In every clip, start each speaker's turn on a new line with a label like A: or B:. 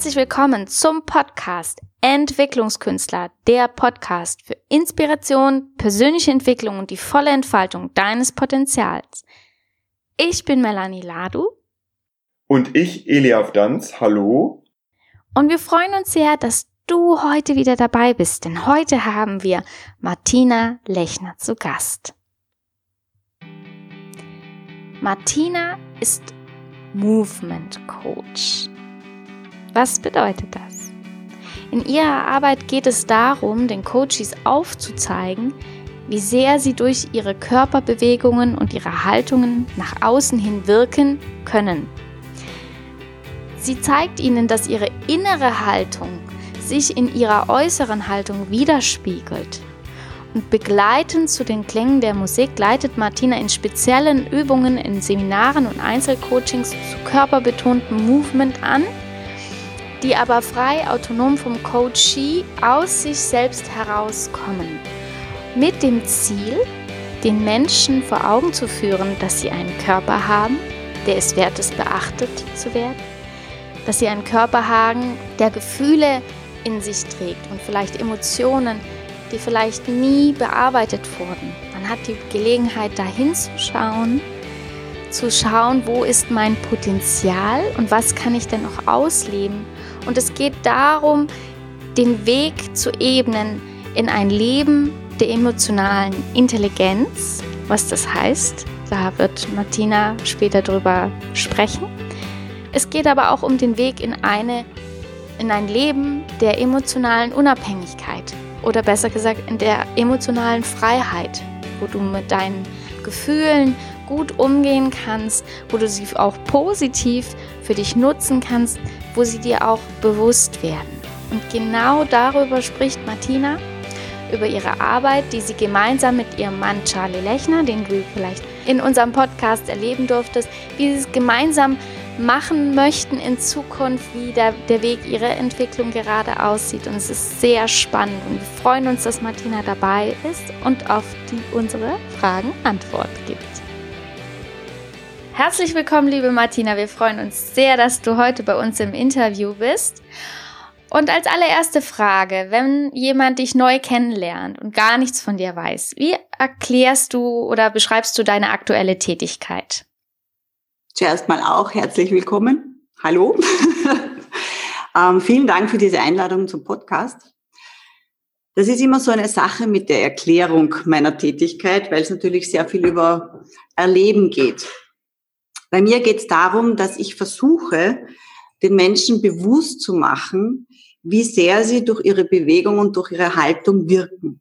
A: herzlich willkommen zum Podcast Entwicklungskünstler, der Podcast für Inspiration, persönliche Entwicklung und die volle Entfaltung deines Potenzials. Ich bin Melanie Ladu.
B: Und ich, Eliaf Danz. Hallo.
A: Und wir freuen uns sehr, dass du heute wieder dabei bist, denn heute haben wir Martina Lechner zu Gast. Martina ist Movement Coach. Was bedeutet das? In ihrer Arbeit geht es darum, den Coaches aufzuzeigen, wie sehr sie durch ihre Körperbewegungen und ihre Haltungen nach außen hin wirken können. Sie zeigt ihnen, dass ihre innere Haltung sich in ihrer äußeren Haltung widerspiegelt. Und begleitend zu den Klängen der Musik leitet Martina in speziellen Übungen, in Seminaren und Einzelcoachings zu körperbetonten Movement an – die aber frei autonom vom Coachee aus sich selbst herauskommen. Mit dem Ziel, den Menschen vor Augen zu führen, dass sie einen Körper haben, der es wert ist, beachtet zu werden, dass sie einen Körper haben, der Gefühle in sich trägt und vielleicht Emotionen, die vielleicht nie bearbeitet wurden. Man hat die Gelegenheit, da hinzuschauen, zu schauen, wo ist mein Potenzial und was kann ich denn noch ausleben und es geht darum, den Weg zu ebnen in ein Leben der emotionalen Intelligenz. Was das heißt, da wird Martina später drüber sprechen. Es geht aber auch um den Weg in, eine, in ein Leben der emotionalen Unabhängigkeit oder besser gesagt in der emotionalen Freiheit, wo du mit deinen Gefühlen gut umgehen kannst, wo du sie auch positiv für dich nutzen kannst, wo sie dir auch bewusst werden. Und genau darüber spricht Martina, über ihre Arbeit, die sie gemeinsam mit ihrem Mann Charlie Lechner, den du vielleicht in unserem Podcast erleben durftest, wie sie es gemeinsam machen möchten in Zukunft, wie der, der Weg ihrer Entwicklung gerade aussieht. Und es ist sehr spannend und wir freuen uns, dass Martina dabei ist und auf die unsere Fragen Antwort gibt. Herzlich willkommen, liebe Martina. Wir freuen uns sehr, dass du heute bei uns im Interview bist. Und als allererste Frage, wenn jemand dich neu kennenlernt und gar nichts von dir weiß, wie erklärst du oder beschreibst du deine aktuelle Tätigkeit?
C: Zuerst mal auch herzlich willkommen. Hallo. ähm, vielen Dank für diese Einladung zum Podcast. Das ist immer so eine Sache mit der Erklärung meiner Tätigkeit, weil es natürlich sehr viel über Erleben geht. Bei mir geht es darum, dass ich versuche, den Menschen bewusst zu machen, wie sehr sie durch ihre Bewegung und durch ihre Haltung wirken.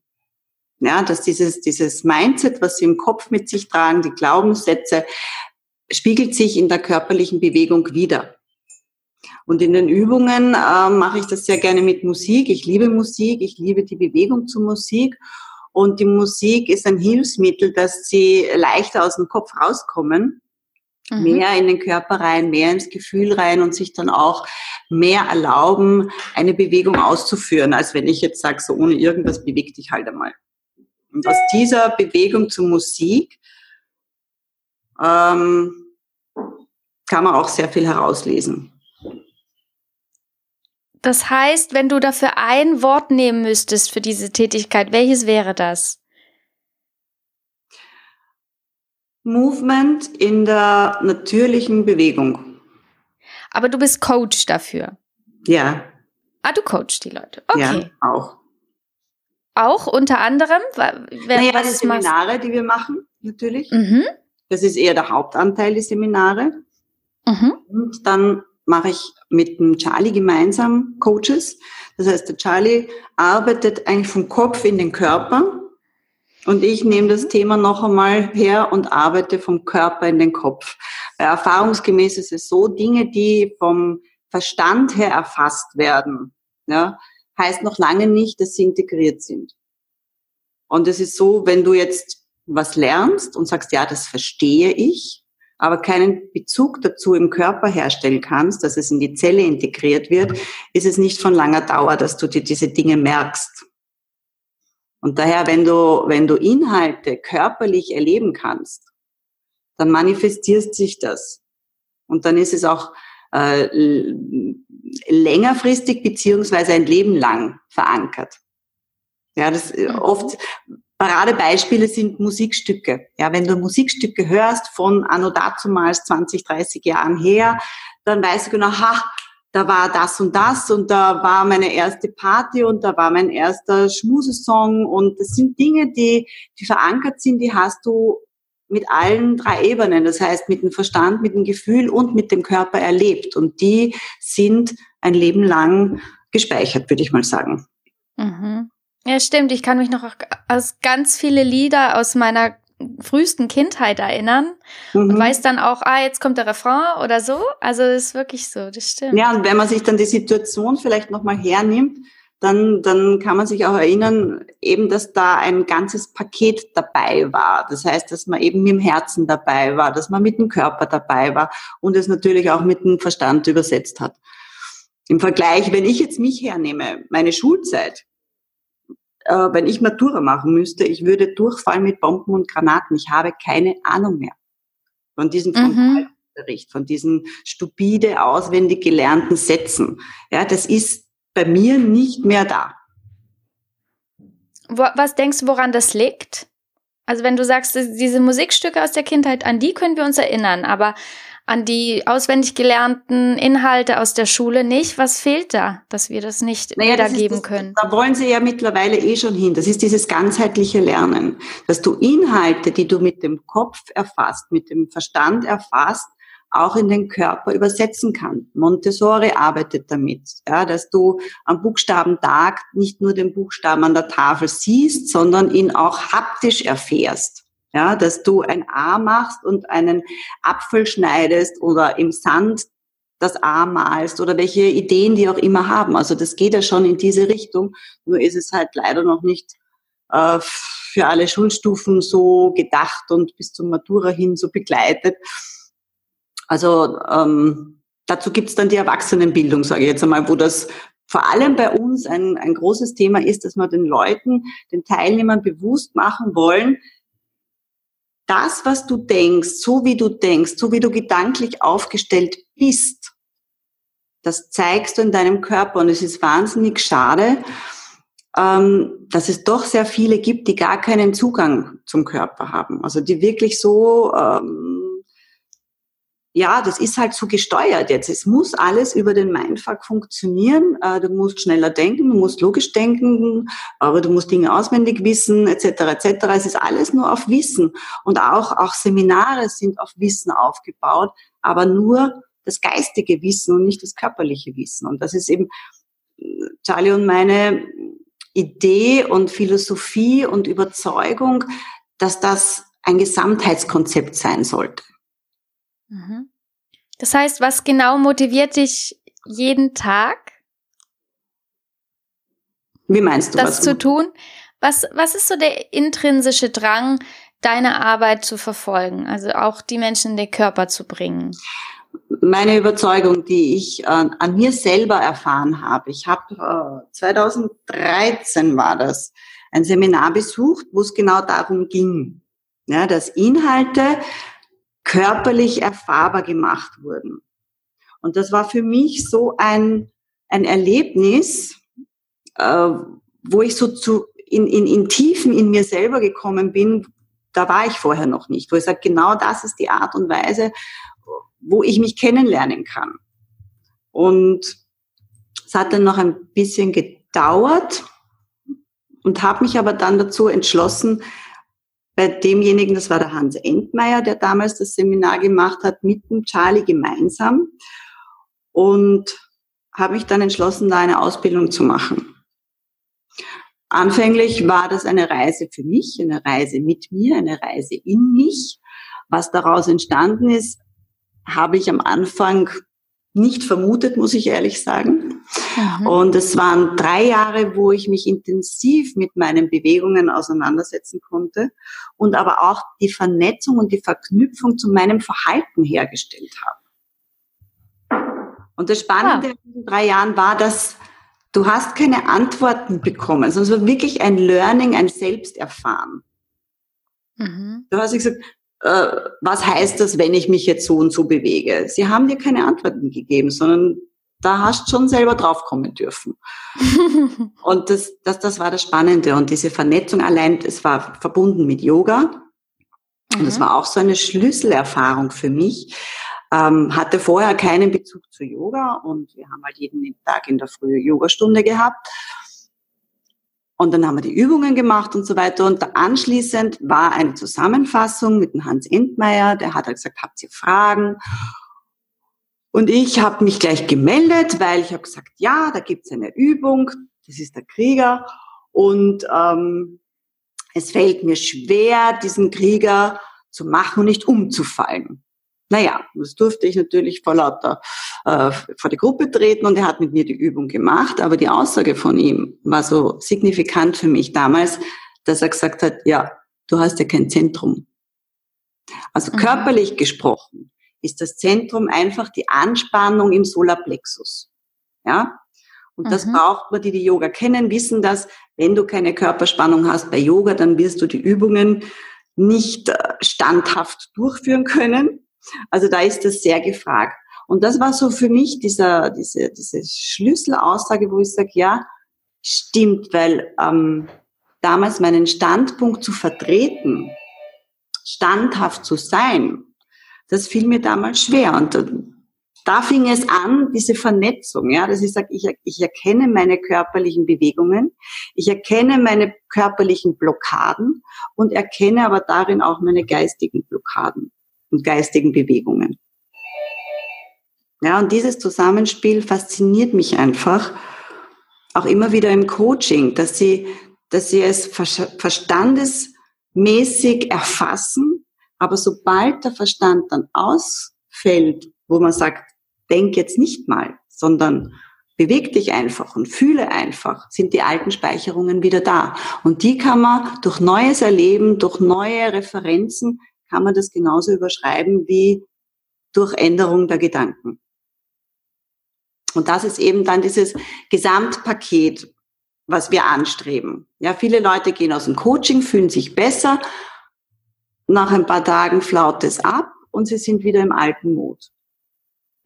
C: Ja, dass dieses, dieses Mindset, was sie im Kopf mit sich tragen, die Glaubenssätze, spiegelt sich in der körperlichen Bewegung wieder. Und in den Übungen äh, mache ich das sehr gerne mit Musik. Ich liebe Musik, ich liebe die Bewegung zur Musik. Und die Musik ist ein Hilfsmittel, dass sie leichter aus dem Kopf rauskommen mhm. mehr in den Körper rein, mehr ins Gefühl rein und sich dann auch mehr erlauben, eine Bewegung auszuführen, als wenn ich jetzt sage, so ohne irgendwas beweg dich halt einmal. Und aus dieser Bewegung zur Musik ähm, kann man auch sehr viel herauslesen.
A: Das heißt, wenn du dafür ein Wort nehmen müsstest für diese Tätigkeit, welches wäre das?
C: Movement in der natürlichen Bewegung.
A: Aber du bist Coach dafür.
C: Ja.
A: Ah, du coachst die Leute. Okay.
C: Ja, auch.
A: Auch unter anderem?
C: Wer, naja, die Seminare, machst? die wir machen, natürlich. Mhm. Das ist eher der Hauptanteil, die Seminare. Mhm. Und dann mache ich mit dem Charlie gemeinsam Coaches. Das heißt, der Charlie arbeitet eigentlich vom Kopf in den Körper und ich nehme das Thema noch einmal her und arbeite vom Körper in den Kopf. Erfahrungsgemäß ist es so, Dinge, die vom Verstand her erfasst werden, ja, heißt noch lange nicht, dass sie integriert sind. Und es ist so, wenn du jetzt was lernst und sagst, ja, das verstehe ich, aber keinen Bezug dazu im Körper herstellen kannst, dass es in die Zelle integriert wird, ist es nicht von langer Dauer, dass du dir diese Dinge merkst. Und daher, wenn du, wenn du Inhalte körperlich erleben kannst, dann manifestierst sich das. Und dann ist es auch äh, längerfristig beziehungsweise ein Leben lang verankert. Ja, das äh, mhm. oft Paradebeispiele sind Musikstücke. Ja, wenn du Musikstücke hörst von anno dazumals 20, 30 Jahren her, dann weißt du genau, ha, da war das und das und da war meine erste Party und da war mein erster Schmusesong und das sind Dinge, die, die verankert sind, die hast du mit allen drei Ebenen, das heißt mit dem Verstand, mit dem Gefühl und mit dem Körper erlebt und die sind ein Leben lang gespeichert, würde ich mal sagen.
A: Mhm. Ja, stimmt. Ich kann mich noch aus ganz viele Lieder aus meiner frühesten Kindheit erinnern mhm. und weiß dann auch, ah, jetzt kommt der Refrain oder so. Also das ist wirklich so, das stimmt.
C: Ja, und wenn man sich dann die Situation vielleicht nochmal hernimmt, dann, dann kann man sich auch erinnern, eben, dass da ein ganzes Paket dabei war. Das heißt, dass man eben mit dem Herzen dabei war, dass man mit dem Körper dabei war und es natürlich auch mit dem Verstand übersetzt hat. Im Vergleich, wenn ich jetzt mich hernehme, meine Schulzeit, äh, wenn ich Matura machen müsste, ich würde durchfallen mit Bomben und Granaten. Ich habe keine Ahnung mehr von diesem mhm. von diesen stupide, auswendig gelernten Sätzen. Ja, das ist bei mir nicht mehr da.
A: Was denkst du, woran das liegt? Also wenn du sagst, diese Musikstücke aus der Kindheit, an die können wir uns erinnern, aber an die auswendig gelernten Inhalte aus der Schule nicht. Was fehlt da, dass wir das nicht naja, wiedergeben das, können?
C: Da wollen Sie ja mittlerweile eh schon hin. Das ist dieses ganzheitliche Lernen, dass du Inhalte, die du mit dem Kopf erfasst, mit dem Verstand erfasst, auch in den Körper übersetzen kannst. Montessori arbeitet damit, ja, dass du am Buchstabentag nicht nur den Buchstaben an der Tafel siehst, sondern ihn auch haptisch erfährst. Ja, dass du ein A machst und einen Apfel schneidest oder im Sand das A malst oder welche Ideen die auch immer haben. Also das geht ja schon in diese Richtung. Nur ist es halt leider noch nicht äh, für alle Schulstufen so gedacht und bis zum Matura hin so begleitet. Also ähm, dazu gibt's dann die Erwachsenenbildung, sage ich jetzt einmal, wo das vor allem bei uns ein, ein großes Thema ist, dass wir den Leuten, den Teilnehmern bewusst machen wollen, das, was du denkst, so wie du denkst, so wie du gedanklich aufgestellt bist, das zeigst du in deinem Körper. Und es ist wahnsinnig schade, ähm, dass es doch sehr viele gibt, die gar keinen Zugang zum Körper haben. Also die wirklich so ähm, ja, das ist halt so gesteuert jetzt. Es muss alles über den Mindfuck funktionieren. Äh, du musst schneller denken, du musst logisch denken, aber du musst Dinge auswendig wissen, etc. etc. Es ist alles nur auf Wissen. Und auch, auch Seminare sind auf Wissen aufgebaut, aber nur das geistige Wissen und nicht das körperliche Wissen. Und das ist eben Charlie und meine Idee und Philosophie und Überzeugung, dass das ein Gesamtheitskonzept sein sollte.
A: Mhm. Das heißt, was genau motiviert dich jeden Tag?
C: Wie meinst du
A: das was? zu tun? Was, was ist so der intrinsische Drang, deine Arbeit zu verfolgen? Also auch die Menschen in den Körper zu bringen?
C: Meine Überzeugung, die ich äh, an mir selber erfahren habe. Ich habe äh, 2013 war das ein Seminar besucht, wo es genau darum ging, ja, dass Inhalte körperlich erfahrbar gemacht wurden. Und das war für mich so ein, ein Erlebnis, äh, wo ich so zu, in, in, in Tiefen in mir selber gekommen bin, da war ich vorher noch nicht, wo ich sage, genau das ist die Art und Weise, wo ich mich kennenlernen kann. Und es hat dann noch ein bisschen gedauert und habe mich aber dann dazu entschlossen, bei demjenigen, das war der Hans Entmeier, der damals das Seminar gemacht hat, mit dem Charlie gemeinsam und habe mich dann entschlossen, da eine Ausbildung zu machen. Anfänglich war das eine Reise für mich, eine Reise mit mir, eine Reise in mich. Was daraus entstanden ist, habe ich am Anfang nicht vermutet, muss ich ehrlich sagen. Mhm. Und es waren drei Jahre, wo ich mich intensiv mit meinen Bewegungen auseinandersetzen konnte und aber auch die Vernetzung und die Verknüpfung zu meinem Verhalten hergestellt habe. Und das Spannende ja. in diesen drei Jahren war, dass du hast keine Antworten bekommen, sondern es war wirklich ein Learning, ein Selbsterfahren. Mhm. Du hast gesagt, äh, was heißt das, wenn ich mich jetzt so und so bewege? Sie haben dir keine Antworten gegeben, sondern da hast du schon selber draufkommen dürfen. und das, das, das war das Spannende. Und diese Vernetzung allein, es war verbunden mit Yoga. Und das mhm. war auch so eine Schlüsselerfahrung für mich. Ähm, hatte vorher keinen Bezug zu Yoga und wir haben halt jeden Tag in der Früh Yogastunde gehabt. Und dann haben wir die Übungen gemacht und so weiter. Und anschließend war eine Zusammenfassung mit dem Hans Entmeier. Der hat halt gesagt, habt ihr Fragen? Und ich habe mich gleich gemeldet, weil ich habe gesagt, ja, da gibt's eine Übung, das ist der Krieger. Und ähm, es fällt mir schwer, diesen Krieger zu machen und nicht umzufallen. Naja, das durfte ich natürlich vor lauter äh, vor die Gruppe treten und er hat mit mir die Übung gemacht. Aber die Aussage von ihm war so signifikant für mich damals, dass er gesagt hat, ja, du hast ja kein Zentrum. Also mhm. körperlich gesprochen ist das Zentrum einfach die Anspannung im Solarplexus. Ja? Und das mhm. braucht man, die die Yoga kennen, wissen, dass wenn du keine Körperspannung hast bei Yoga, dann wirst du die Übungen nicht äh, standhaft durchführen können. Also da ist das sehr gefragt. Und das war so für mich dieser, diese, diese Schlüsselaussage, wo ich sage, ja, stimmt, weil ähm, damals meinen Standpunkt zu vertreten, standhaft zu sein, das fiel mir damals schwer. Und da fing es an, diese Vernetzung, ja, dass ich sage, ich, ich erkenne meine körperlichen Bewegungen, ich erkenne meine körperlichen Blockaden und erkenne aber darin auch meine geistigen Blockaden und geistigen Bewegungen. Ja, und dieses Zusammenspiel fasziniert mich einfach, auch immer wieder im Coaching, dass sie, dass sie es verstandesmäßig erfassen, aber sobald der Verstand dann ausfällt, wo man sagt, denk jetzt nicht mal, sondern beweg dich einfach und fühle einfach, sind die alten Speicherungen wieder da. Und die kann man durch neues Erleben, durch neue Referenzen, kann man das genauso überschreiben wie durch Änderung der Gedanken. Und das ist eben dann dieses Gesamtpaket, was wir anstreben. Ja, viele Leute gehen aus dem Coaching, fühlen sich besser. Nach ein paar Tagen flaut es ab und sie sind wieder im alten Mut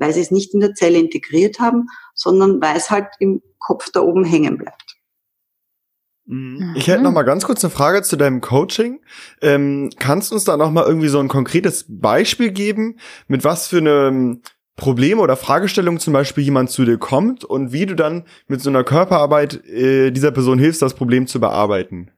C: weil sie es nicht in der Zelle integriert haben, sondern weil es halt im Kopf da oben hängen bleibt.
B: Mhm. Ich hätte noch mal ganz kurz eine Frage zu deinem Coaching. Ähm, kannst du uns da noch mal irgendwie so ein konkretes Beispiel geben, mit was für einem Problem oder Fragestellung zum Beispiel jemand zu dir kommt und wie du dann mit so einer Körperarbeit äh, dieser Person hilfst, das Problem zu bearbeiten?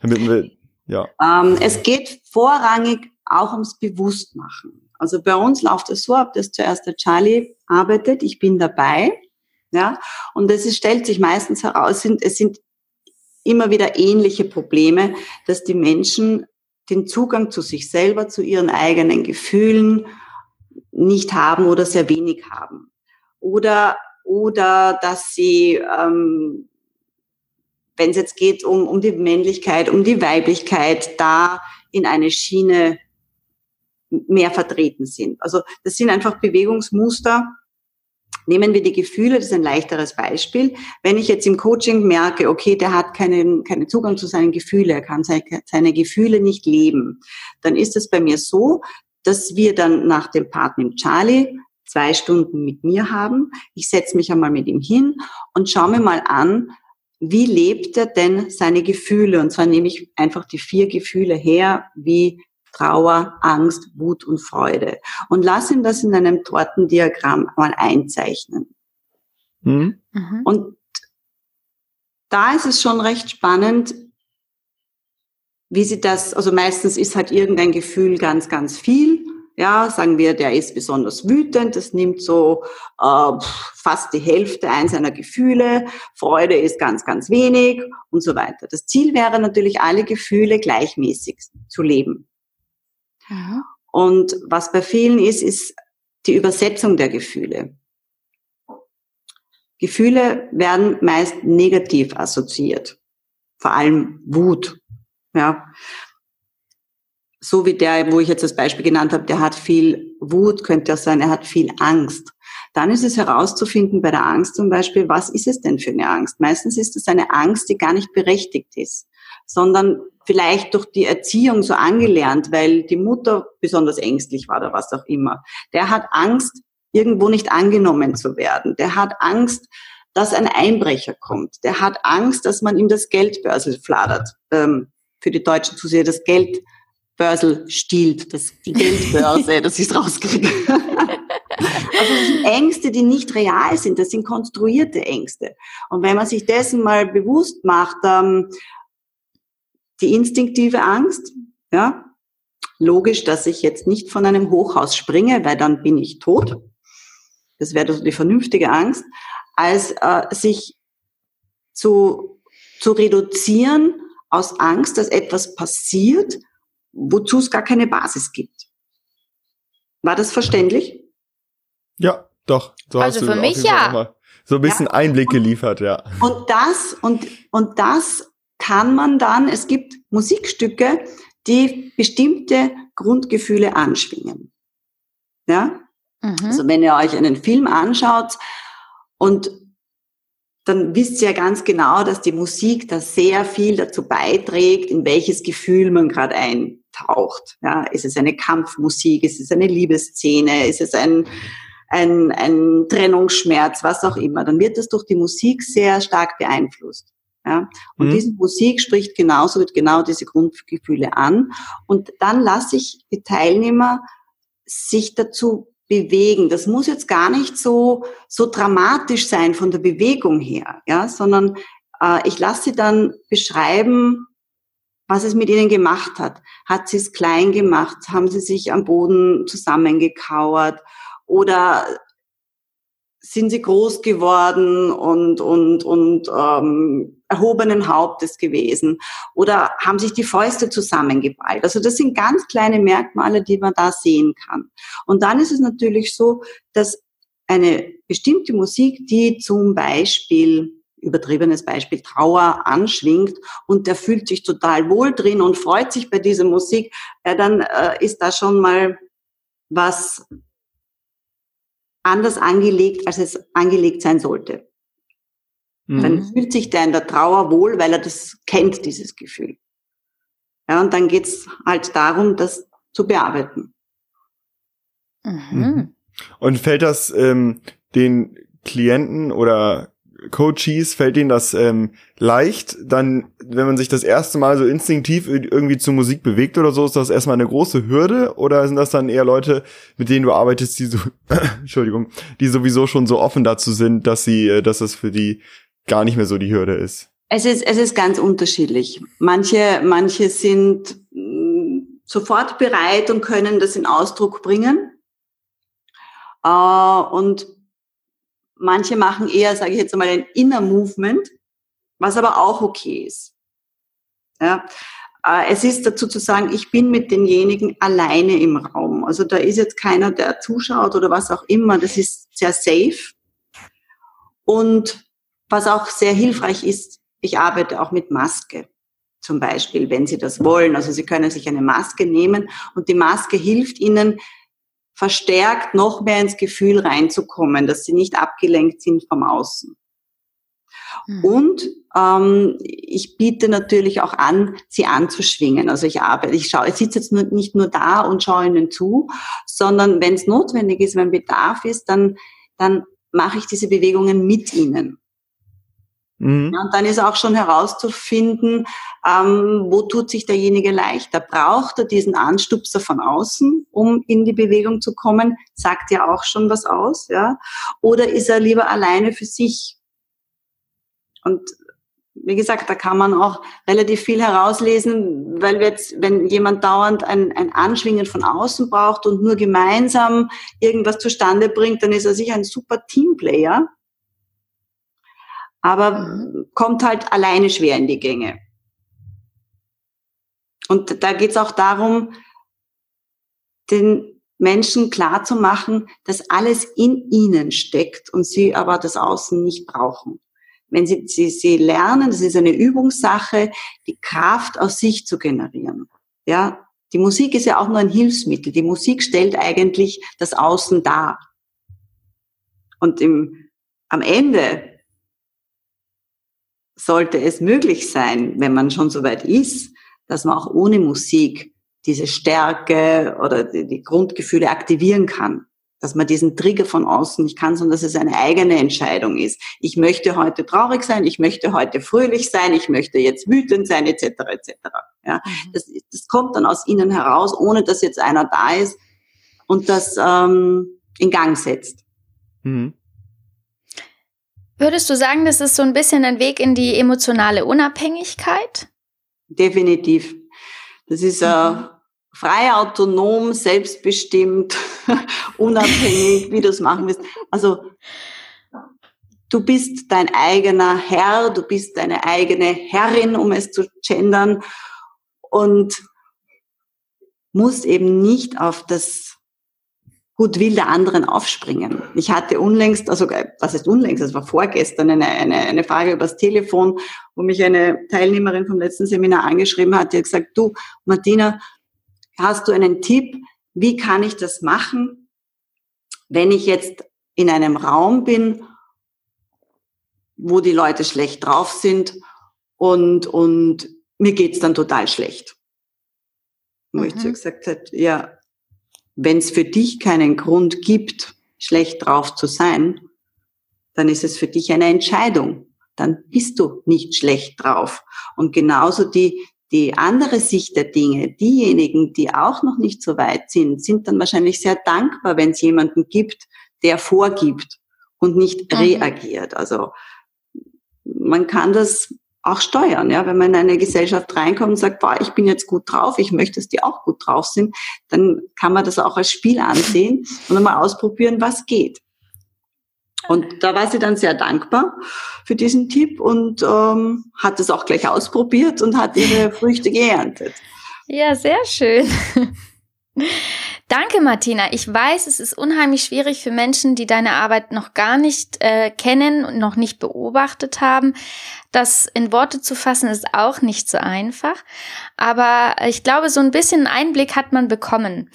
B: Damit wir, ja.
C: Ähm, es geht vorrangig auch ums Bewusstmachen. Also bei uns läuft es so ab, dass zuerst der Charlie arbeitet, ich bin dabei, ja, und es stellt sich meistens heraus, sind, es sind immer wieder ähnliche Probleme, dass die Menschen den Zugang zu sich selber, zu ihren eigenen Gefühlen nicht haben oder sehr wenig haben. Oder, oder dass sie, ähm, wenn es jetzt geht um, um die Männlichkeit, um die Weiblichkeit, da in eine Schiene mehr vertreten sind. Also das sind einfach Bewegungsmuster. Nehmen wir die Gefühle, das ist ein leichteres Beispiel. Wenn ich jetzt im Coaching merke, okay, der hat keinen, keinen Zugang zu seinen Gefühlen, er kann seine, seine Gefühle nicht leben, dann ist es bei mir so, dass wir dann nach dem Part mit Charlie zwei Stunden mit mir haben. Ich setze mich einmal mit ihm hin und schaue mir mal an, wie lebt er denn seine Gefühle? Und zwar nehme ich einfach die vier Gefühle her, wie Trauer, Angst, Wut und Freude. Und lass ihn das in einem Tortendiagramm mal einzeichnen. Mhm. mhm. Und da ist es schon recht spannend, wie sie das, also meistens ist halt irgendein Gefühl ganz, ganz viel. Ja, sagen wir, der ist besonders wütend, das nimmt so äh, fast die Hälfte ein seiner Gefühle, Freude ist ganz, ganz wenig und so weiter. Das Ziel wäre natürlich, alle Gefühle gleichmäßig zu leben. Mhm. Und was bei vielen ist, ist die Übersetzung der Gefühle. Gefühle werden meist negativ assoziiert. Vor allem Wut. Ja. So wie der, wo ich jetzt das Beispiel genannt habe, der hat viel Wut, könnte auch sein, er hat viel Angst. Dann ist es herauszufinden bei der Angst zum Beispiel, was ist es denn für eine Angst? Meistens ist es eine Angst, die gar nicht berechtigt ist sondern vielleicht durch die Erziehung so angelernt, weil die Mutter besonders ängstlich war oder was auch immer. Der hat Angst, irgendwo nicht angenommen zu werden. Der hat Angst, dass ein Einbrecher kommt. Der hat Angst, dass man ihm das Geldbörsel fladert. Ähm, für die deutschen Zuseher das Geldbörsel stiehlt, das, die Geldbörse, dass ich es rauskriege. also das sind Ängste, die nicht real sind, das sind konstruierte Ängste. Und wenn man sich dessen mal bewusst macht, ähm, die instinktive Angst, ja, logisch, dass ich jetzt nicht von einem Hochhaus springe, weil dann bin ich tot. Das wäre also die vernünftige Angst, als äh, sich zu, zu reduzieren aus Angst, dass etwas passiert, wozu es gar keine Basis gibt. War das verständlich?
B: Ja, doch.
A: So also für mich ja.
B: So ein bisschen ja. Einblick geliefert, ja.
C: Und das, und, und das kann man dann, es gibt Musikstücke, die bestimmte Grundgefühle anschwingen. Ja? Mhm. Also wenn ihr euch einen Film anschaut und dann wisst ihr ja ganz genau, dass die Musik da sehr viel dazu beiträgt, in welches Gefühl man gerade eintaucht. Ja, ist es eine Kampfmusik? Ist es eine Liebesszene? Ist es ein, ein, ein Trennungsschmerz? Was auch immer. Dann wird das durch die Musik sehr stark beeinflusst. Ja, und mhm. diese Musik spricht genauso, wird genau diese Grundgefühle an. Und dann lasse ich die Teilnehmer sich dazu bewegen. Das muss jetzt gar nicht so, so dramatisch sein von der Bewegung her, ja, sondern äh, ich lasse sie dann beschreiben, was es mit ihnen gemacht hat. Hat sie es klein gemacht? Haben sie sich am Boden zusammengekauert? Oder sind sie groß geworden und, und, und ähm, erhobenen Hauptes gewesen oder haben sich die Fäuste zusammengeballt. Also das sind ganz kleine Merkmale, die man da sehen kann. Und dann ist es natürlich so, dass eine bestimmte Musik, die zum Beispiel übertriebenes Beispiel Trauer anschwingt und der fühlt sich total wohl drin und freut sich bei dieser Musik, ja, dann äh, ist da schon mal was anders angelegt, als es angelegt sein sollte. Mhm. Dann fühlt sich der in der Trauer wohl, weil er das kennt, dieses Gefühl. Ja, und dann geht's halt darum, das zu bearbeiten.
B: Mhm. mhm. Und fällt das ähm, den Klienten oder Coaches fällt ihnen das ähm, leicht, dann, wenn man sich das erste Mal so instinktiv irgendwie zur Musik bewegt oder so, ist das erstmal eine große Hürde? Oder sind das dann eher Leute, mit denen du arbeitest, die so, Entschuldigung, die sowieso schon so offen dazu sind, dass sie, äh, dass das für die gar nicht mehr so die Hürde ist?
C: Es ist, es ist ganz unterschiedlich. Manche, manche sind mh, mm, sofort bereit und können das in Ausdruck bringen. Äh, und Manche machen eher, sage ich jetzt mal, ein Inner Movement, was aber auch okay ist. Ja. Äh, es ist dazu zu sagen, ich bin mit denjenigen alleine im Raum. Also da ist jetzt keiner, der zuschaut oder was auch immer. Das ist sehr safe. Und was auch sehr hilfreich ist, ich arbeite auch mit Maske zum Beispiel, wenn Sie das wollen. Also Sie können sich eine Maske nehmen und die Maske hilft Ihnen, verstärkt noch mehr ins Gefühl reinzukommen, dass sie nicht abgelenkt sind vom Außen. Mhm. Und ähm, ich biete natürlich auch an, sie anzuschwingen. Also ich arbeite, ich schaue, ich sitze jetzt nur, nicht nur da und schaue ihnen zu, sondern wenn es notwendig ist, wenn Bedarf ist, dann, dann mache ich diese Bewegungen mit ihnen. Mhm. Ja, und dann ist auch schon herauszufinden, ähm, wo tut sich derjenige leichter. Braucht er diesen Anstupser von außen, um in die Bewegung zu kommen? Sagt ja auch schon was aus, ja? Oder ist er lieber alleine für sich? Und wie gesagt, da kann man auch relativ viel herauslesen, weil jetzt, wenn jemand dauernd ein, ein Anschwingen von außen braucht und nur gemeinsam irgendwas zustande bringt, dann ist er sicher ein super Teamplayer aber mhm. kommt halt alleine schwer in die Gänge. Und da geht es auch darum, den Menschen klar zu machen, dass alles in ihnen steckt und sie aber das Außen nicht brauchen. Wenn sie, sie, sie lernen, das ist eine Übungssache, die Kraft aus sich zu generieren. Ja, die Musik ist ja auch nur ein Hilfsmittel. Die Musik stellt eigentlich das Außen dar. Und im, am Ende sollte es möglich sein, wenn man schon so weit ist, dass man auch ohne Musik diese Stärke oder die, die Grundgefühle aktivieren kann. Dass man diesen Trigger von außen nicht kann, sondern dass es eine eigene Entscheidung ist. Ich möchte heute traurig sein, ich möchte heute fröhlich sein, ich möchte jetzt wütend sein, etc. etc. Ja, mhm. das, das kommt dann aus innen heraus, ohne dass jetzt einer da ist und das ähm, in Gang setzt. Mhm.
A: Würdest du sagen, das ist so ein bisschen ein Weg in die emotionale Unabhängigkeit?
C: Definitiv. Das ist äh, mhm. frei, autonom, selbstbestimmt, unabhängig, wie du es machen willst. Also du bist dein eigener Herr, du bist deine eigene Herrin, um es zu gendern und musst eben nicht auf das Gutwill der anderen aufspringen. Ich hatte unlängst, also was ist unlängst, das war vorgestern, eine, eine, eine Frage übers Telefon, wo mich eine Teilnehmerin vom letzten Seminar angeschrieben hat, die hat gesagt, du, Martina, hast du einen Tipp, wie kann ich das machen, wenn ich jetzt in einem Raum bin, wo die Leute schlecht drauf sind und, und mir geht's dann total schlecht. Wo mhm. ich zu gesagt habe, ja, wenn es für dich keinen Grund gibt, schlecht drauf zu sein, dann ist es für dich eine Entscheidung. Dann bist du nicht schlecht drauf. Und genauso die, die andere Sicht der Dinge, diejenigen, die auch noch nicht so weit sind, sind dann wahrscheinlich sehr dankbar, wenn es jemanden gibt, der vorgibt und nicht mhm. reagiert. Also man kann das auch steuern. Ja? Wenn man in eine Gesellschaft reinkommt und sagt, boah, ich bin jetzt gut drauf, ich möchte, dass die auch gut drauf sind, dann kann man das auch als Spiel ansehen und einmal ausprobieren, was geht. Und da war sie dann sehr dankbar für diesen Tipp und ähm, hat es auch gleich ausprobiert und hat ihre Früchte geerntet.
A: Ja, sehr schön. Danke, Martina. Ich weiß, es ist unheimlich schwierig für Menschen, die deine Arbeit noch gar nicht äh, kennen und noch nicht beobachtet haben. Das in Worte zu fassen ist auch nicht so einfach. Aber ich glaube, so ein bisschen Einblick hat man bekommen.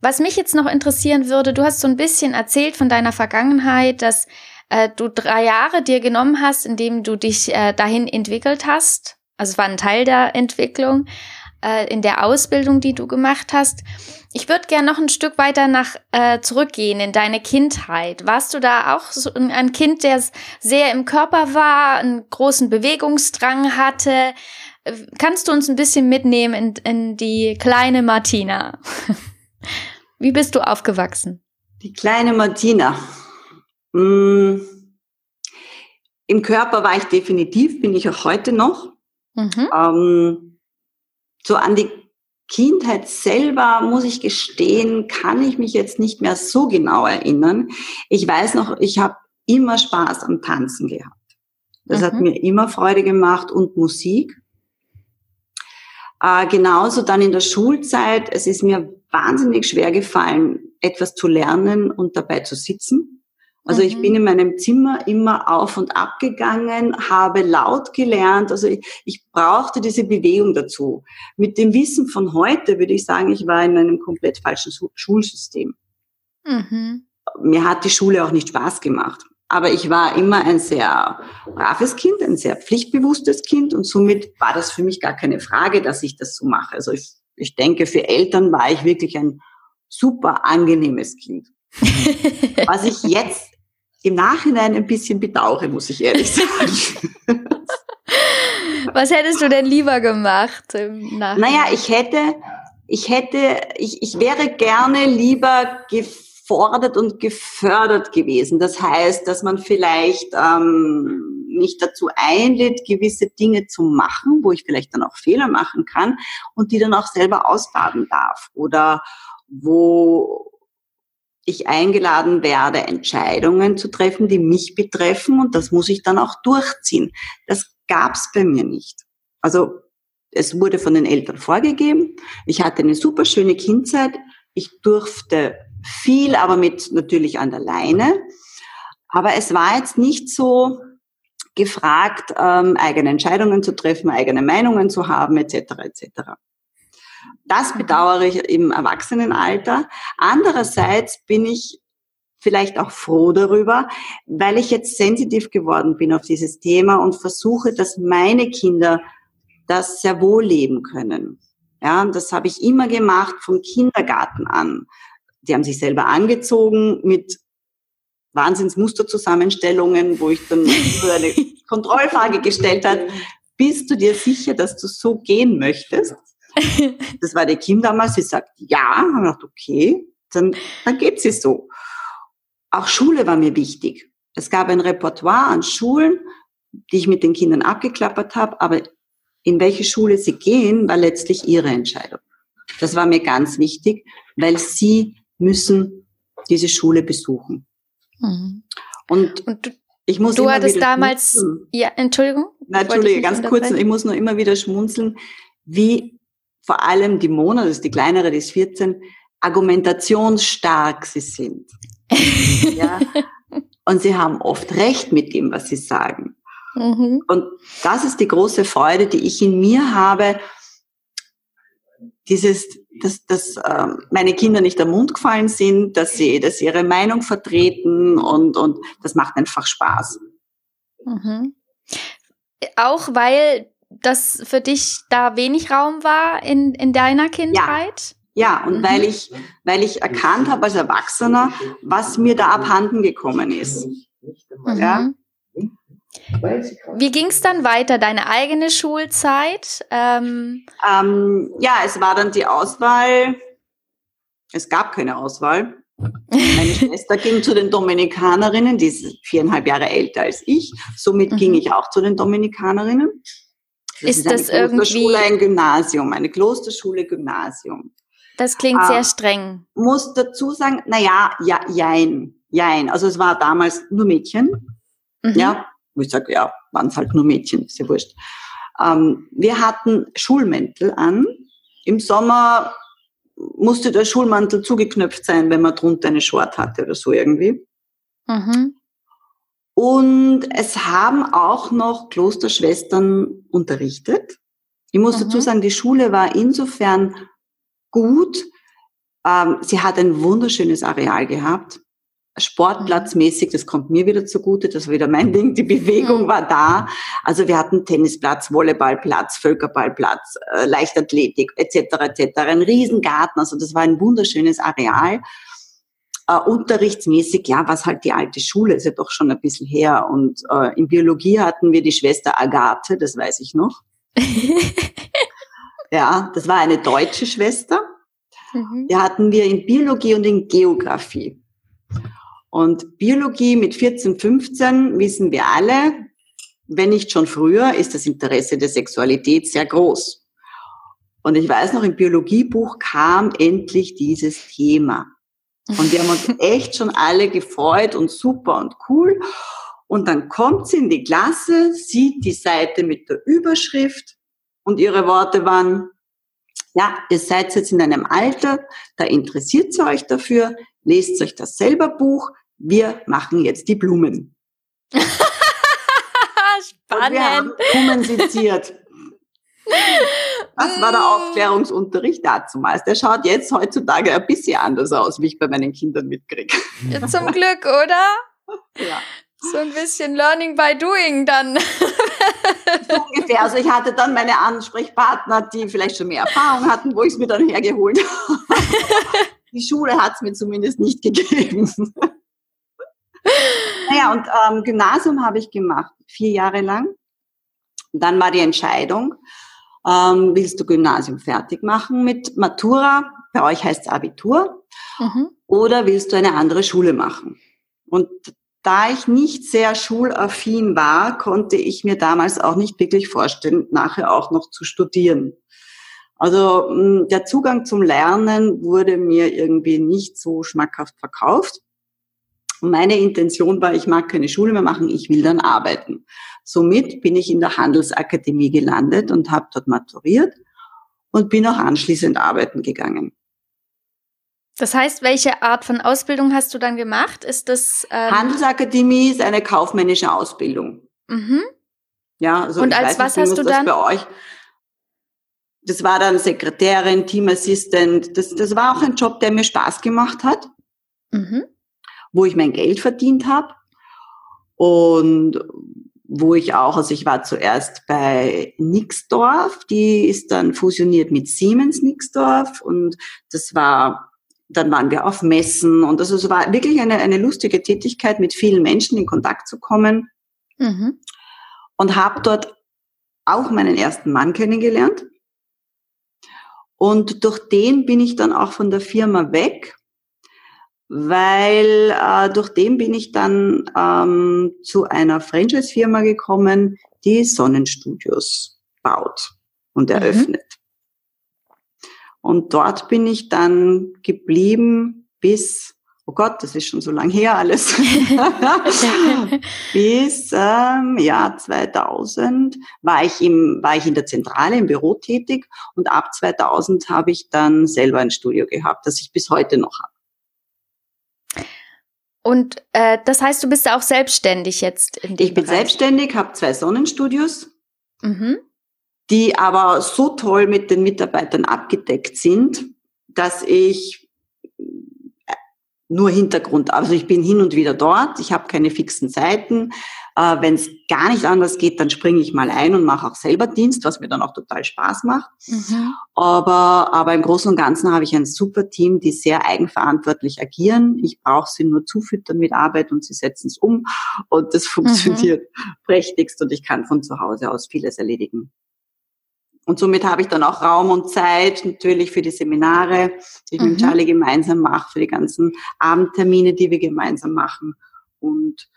A: Was mich jetzt noch interessieren würde, du hast so ein bisschen erzählt von deiner Vergangenheit, dass äh, du drei Jahre dir genommen hast, indem du dich äh, dahin entwickelt hast. Also es war ein Teil der Entwicklung äh, in der Ausbildung, die du gemacht hast. Ich würde gerne noch ein Stück weiter nach äh, zurückgehen in deine Kindheit. Warst du da auch so ein Kind, der sehr im Körper war, einen großen Bewegungsdrang hatte? Kannst du uns ein bisschen mitnehmen in, in die kleine Martina? Wie bist du aufgewachsen?
C: Die kleine Martina. Mmh. Im Körper war ich definitiv, bin ich auch heute noch. Mhm. Ähm, so an die Kindheit selber, muss ich gestehen, kann ich mich jetzt nicht mehr so genau erinnern. Ich weiß noch, ich habe immer Spaß am Tanzen gehabt. Das mhm. hat mir immer Freude gemacht und Musik. Äh, genauso dann in der Schulzeit. Es ist mir wahnsinnig schwer gefallen, etwas zu lernen und dabei zu sitzen. Also mhm. ich bin in meinem Zimmer immer auf und ab gegangen, habe laut gelernt. Also ich, ich brauchte diese Bewegung dazu. Mit dem Wissen von heute würde ich sagen, ich war in einem komplett falschen Schulsystem. Mhm. Mir hat die Schule auch nicht Spaß gemacht. Aber ich war immer ein sehr braves Kind, ein sehr pflichtbewusstes Kind und somit war das für mich gar keine Frage, dass ich das so mache. Also ich, ich denke, für Eltern war ich wirklich ein super angenehmes Kind. Was ich jetzt im Nachhinein ein bisschen bedauere, muss ich ehrlich sagen.
A: Was hättest du denn lieber gemacht?
C: naja, ich hätte, ich hätte, ich, ich wäre gerne lieber gefordert und gefördert gewesen. Das heißt, dass man vielleicht ähm, mich dazu einlädt, gewisse Dinge zu machen, wo ich vielleicht dann auch Fehler machen kann und die dann auch selber ausbaden darf. Oder wo, ich eingeladen werde, Entscheidungen zu treffen, die mich betreffen und das muss ich dann auch durchziehen. Das gab's bei mir nicht. Also es wurde von den Eltern vorgegeben. Ich hatte eine super schöne Kindzeit. Ich durfte viel, aber mit natürlich an der Leine. Aber es war jetzt nicht so gefragt, ähm, eigene Entscheidungen zu treffen, eigene Meinungen zu haben, etc. etc. Das bedauere ich im Erwachsenenalter. Andererseits bin ich vielleicht auch froh darüber, weil ich jetzt sensitiv geworden bin auf dieses Thema und versuche, dass meine Kinder das sehr wohl leben können. Ja, und das habe ich immer gemacht vom Kindergarten an. Die haben sich selber angezogen mit Wahnsinnsmusterzusammenstellungen, wo ich dann eine Kontrollfrage gestellt habe. Bist du dir sicher, dass du so gehen möchtest? Das war der Kim damals. Sie sagt, ja. Haben gedacht, okay, dann, dann geht sie so. Auch Schule war mir wichtig. Es gab ein Repertoire an Schulen, die ich mit den Kindern abgeklappert habe, aber in welche Schule sie gehen, war letztlich ihre Entscheidung. Das war mir ganz wichtig, weil sie müssen diese Schule besuchen. Mhm. Und, Und du, ich muss
A: du hattest damals, schmunzeln. ja, Entschuldigung?
C: Na, Entschuldige, ganz kurz, ich muss nur immer wieder schmunzeln, wie vor allem die Mona, das ist die kleinere, die ist 14, argumentationsstark sie sind. ja? Und sie haben oft recht mit dem, was sie sagen. Mhm. Und das ist die große Freude, die ich in mir habe, dieses, dass, dass äh, meine Kinder nicht am Mund gefallen sind, dass sie, dass sie ihre Meinung vertreten und, und das macht einfach Spaß.
A: Mhm. Auch weil das für dich da wenig Raum war in, in deiner Kindheit?
C: Ja, ja und mhm. weil ich, weil ich erkannt habe als Erwachsener, was mir da abhanden gekommen ist.
A: Mhm. Ja. Wie ging es dann weiter, deine eigene Schulzeit?
C: Ähm ähm, ja, es war dann die Auswahl. Es gab keine Auswahl. Meine Schwester ging zu den Dominikanerinnen, die ist viereinhalb Jahre älter als ich. Somit mhm. ging ich auch zu den Dominikanerinnen.
A: Das ist, ist das irgendwie
C: ein Gymnasium, eine Klosterschule, Gymnasium.
A: Das klingt äh, sehr streng.
C: Muss dazu sagen, na ja, ja, jein, jein. Also es war damals nur Mädchen. Mhm. Ja, wo ich sage, ja, waren es halt nur Mädchen, ist ja wurscht. Ähm, wir hatten Schulmäntel an. Im Sommer musste der Schulmantel zugeknöpft sein, wenn man drunter eine Short hatte oder so irgendwie. Mhm. Und es haben auch noch Klosterschwestern unterrichtet. Ich muss mhm. dazu sagen, die Schule war insofern gut. Ähm, sie hat ein wunderschönes Areal gehabt. Sportplatzmäßig, das kommt mir wieder zugute, das war wieder mein Ding, die Bewegung mhm. war da. Also wir hatten Tennisplatz, Volleyballplatz, Völkerballplatz, äh, Leichtathletik etc. etc. Ein Riesengarten, also das war ein wunderschönes Areal. Äh, unterrichtsmäßig, ja, was halt die alte Schule, ist ja doch schon ein bisschen her. Und äh, in Biologie hatten wir die Schwester Agathe, das weiß ich noch. ja, das war eine deutsche Schwester. Mhm. Die hatten wir in Biologie und in Geografie. Und Biologie mit 14, 15 wissen wir alle, wenn nicht schon früher, ist das Interesse der Sexualität sehr groß. Und ich weiß noch, im Biologiebuch kam endlich dieses Thema. Und wir haben uns echt schon alle gefreut und super und cool. Und dann kommt sie in die Klasse, sieht die Seite mit der Überschrift und ihre Worte waren, ja, ihr seid jetzt in einem Alter, da interessiert sie euch dafür, lest euch das selber Buch, wir machen jetzt die Blumen.
A: Spannend. Und wir haben
C: Blumen seziert. Das war der. Aufklärungsunterricht dazumals. Der schaut jetzt heutzutage ein bisschen anders aus, wie ich bei meinen Kindern mitkriege.
A: Ja, zum Glück, oder? Ja. So ein bisschen Learning by Doing dann.
C: So ungefähr. Also ich hatte dann meine Ansprechpartner, die vielleicht schon mehr Erfahrung hatten, wo ich es mir dann hergeholt habe. Die Schule hat es mir zumindest nicht gegeben. Naja, und ähm, Gymnasium habe ich gemacht, vier Jahre lang. dann war die Entscheidung, ähm, willst du Gymnasium fertig machen mit Matura? Bei euch heißt es Abitur. Mhm. Oder willst du eine andere Schule machen? Und da ich nicht sehr schulaffin war, konnte ich mir damals auch nicht wirklich vorstellen, nachher auch noch zu studieren. Also mm, der Zugang zum Lernen wurde mir irgendwie nicht so schmackhaft verkauft. Und meine Intention war, ich mag keine Schule mehr machen, ich will dann arbeiten. Somit bin ich in der Handelsakademie gelandet und habe dort maturiert und bin auch anschließend arbeiten gegangen.
A: Das heißt, welche Art von Ausbildung hast du dann gemacht? Ist das
C: ähm Handelsakademie ist eine kaufmännische Ausbildung. Mhm.
A: Ja, also und als was nicht, hast du dann?
C: Bei euch. Das war dann Sekretärin, Teamassistent. Das, das war auch ein Job, der mir Spaß gemacht hat. Mhm. Wo ich mein Geld verdient habe und wo ich auch, also ich war zuerst bei Nixdorf, die ist dann fusioniert mit Siemens Nixdorf und das war, dann waren wir auf Messen und also es war wirklich eine, eine lustige Tätigkeit, mit vielen Menschen in Kontakt zu kommen mhm. und habe dort auch meinen ersten Mann kennengelernt. Und durch den bin ich dann auch von der Firma weg weil äh, durch den bin ich dann ähm, zu einer Franchise-Firma gekommen, die Sonnenstudios baut und mhm. eröffnet. Mhm. Und dort bin ich dann geblieben bis, oh Gott, das ist schon so lang her alles, bis ähm, Jahr 2000 war ich, im, war ich in der Zentrale im Büro tätig und ab 2000 habe ich dann selber ein Studio gehabt, das ich bis heute noch habe.
A: Und äh, das heißt, du bist auch selbstständig jetzt
C: in dem Ich bin Bereich. selbstständig, habe zwei Sonnenstudios, mhm. die aber so toll mit den Mitarbeitern abgedeckt sind, dass ich nur Hintergrund. Also ich bin hin und wieder dort, ich habe keine fixen Zeiten. Äh, Wenn es gar nicht anders geht, dann springe ich mal ein und mache auch selber Dienst, was mir dann auch total Spaß macht. Mhm. Aber, aber im Großen und Ganzen habe ich ein super Team, die sehr eigenverantwortlich agieren. Ich brauche sie nur zufüttern mit Arbeit und sie setzen es um. Und das mhm. funktioniert mhm. prächtigst und ich kann von zu Hause aus vieles erledigen. Und somit habe ich dann auch Raum und Zeit natürlich für die Seminare, die ich mhm. mit Charlie gemeinsam mache, für die ganzen Abendtermine, die wir gemeinsam machen. Und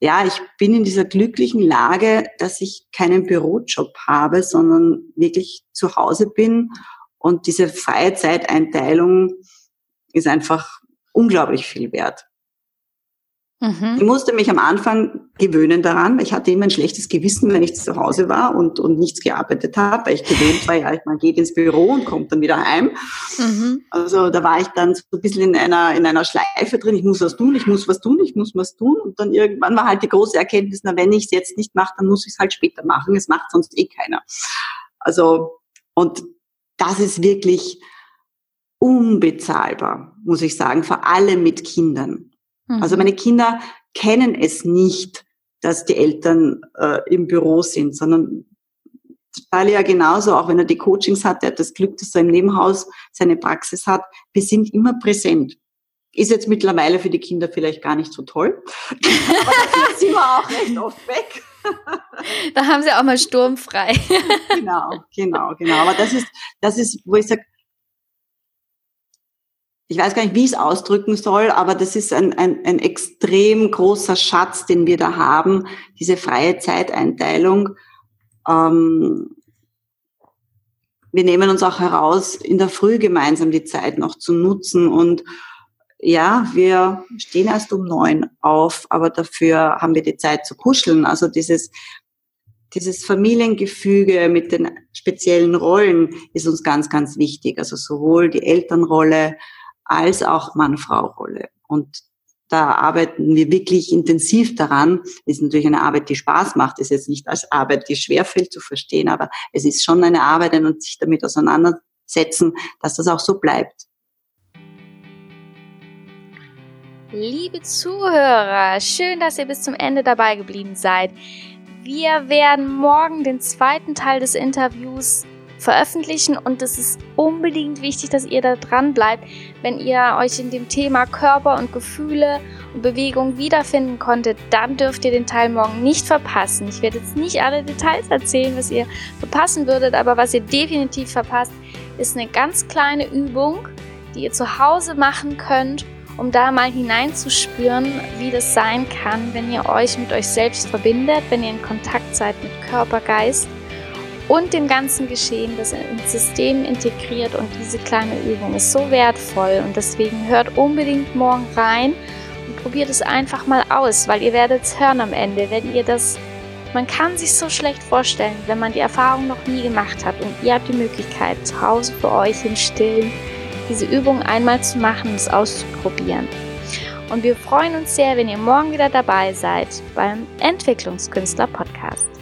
C: ja, ich bin in dieser glücklichen Lage, dass ich keinen Bürojob habe, sondern wirklich zu Hause bin. Und diese freie Zeiteinteilung ist einfach unglaublich viel wert. Mhm. Ich musste mich am Anfang gewöhnen daran, weil ich hatte immer ein schlechtes Gewissen, wenn ich zu Hause war und, und nichts gearbeitet habe, weil ich gewöhnt war, ja, man geht ins Büro und kommt dann wieder heim. Mhm. Also da war ich dann so ein bisschen in einer, in einer Schleife drin, ich muss was tun, ich muss was tun, ich muss was tun. Und dann irgendwann war halt die große Erkenntnis, na, wenn ich es jetzt nicht mache, dann muss ich es halt später machen. Es macht sonst eh keiner. Also, und das ist wirklich unbezahlbar, muss ich sagen, vor allem mit Kindern. Also mhm. meine Kinder kennen es nicht, dass die Eltern äh, im Büro sind, sondern ja genauso, auch wenn er die Coachings hat, er hat das Glück, dass er im Nebenhaus seine Praxis hat. Wir sind immer präsent. Ist jetzt mittlerweile für die Kinder vielleicht gar nicht so toll, aber da sind wir auch recht oft weg.
A: Da haben sie auch mal sturmfrei.
C: genau, genau, genau. Aber das ist, das ist, wo ich sage, ich weiß gar nicht, wie ich es ausdrücken soll, aber das ist ein, ein, ein extrem großer Schatz, den wir da haben, diese freie Zeiteinteilung. Ähm, wir nehmen uns auch heraus, in der Früh gemeinsam die Zeit noch zu nutzen und ja, wir stehen erst um neun auf, aber dafür haben wir die Zeit zu kuscheln. Also dieses, dieses Familiengefüge mit den speziellen Rollen ist uns ganz, ganz wichtig. Also sowohl die Elternrolle, als auch Mann-Frau-Rolle. Und da arbeiten wir wirklich intensiv daran. Ist natürlich eine Arbeit, die Spaß macht. Ist jetzt nicht als Arbeit, die schwerfällt zu verstehen, aber es ist schon eine Arbeit und sich damit auseinandersetzen, dass das auch so bleibt.
A: Liebe Zuhörer, schön, dass ihr bis zum Ende dabei geblieben seid. Wir werden morgen den zweiten Teil des Interviews veröffentlichen und es ist unbedingt wichtig, dass ihr da dran bleibt, wenn ihr euch in dem Thema Körper und Gefühle und Bewegung wiederfinden konntet, dann dürft ihr den Teil morgen nicht verpassen. Ich werde jetzt nicht alle Details erzählen, was ihr verpassen würdet, aber was ihr definitiv verpasst, ist eine ganz kleine Übung, die ihr zu Hause machen könnt, um da mal hineinzuspüren, wie das sein kann, wenn ihr euch mit euch selbst verbindet, wenn ihr in Kontakt seid mit Körper, Geist und dem ganzen Geschehen, das ins System integriert. Und diese kleine Übung ist so wertvoll. Und deswegen hört unbedingt morgen rein und probiert es einfach mal aus, weil ihr werdet es hören am Ende, wenn ihr das. Man kann sich so schlecht vorstellen, wenn man die Erfahrung noch nie gemacht hat und ihr habt die Möglichkeit, zu Hause für euch im Stillen diese Übung einmal zu machen und es auszuprobieren. Und wir freuen uns sehr, wenn ihr morgen wieder dabei seid beim Entwicklungskünstler Podcast.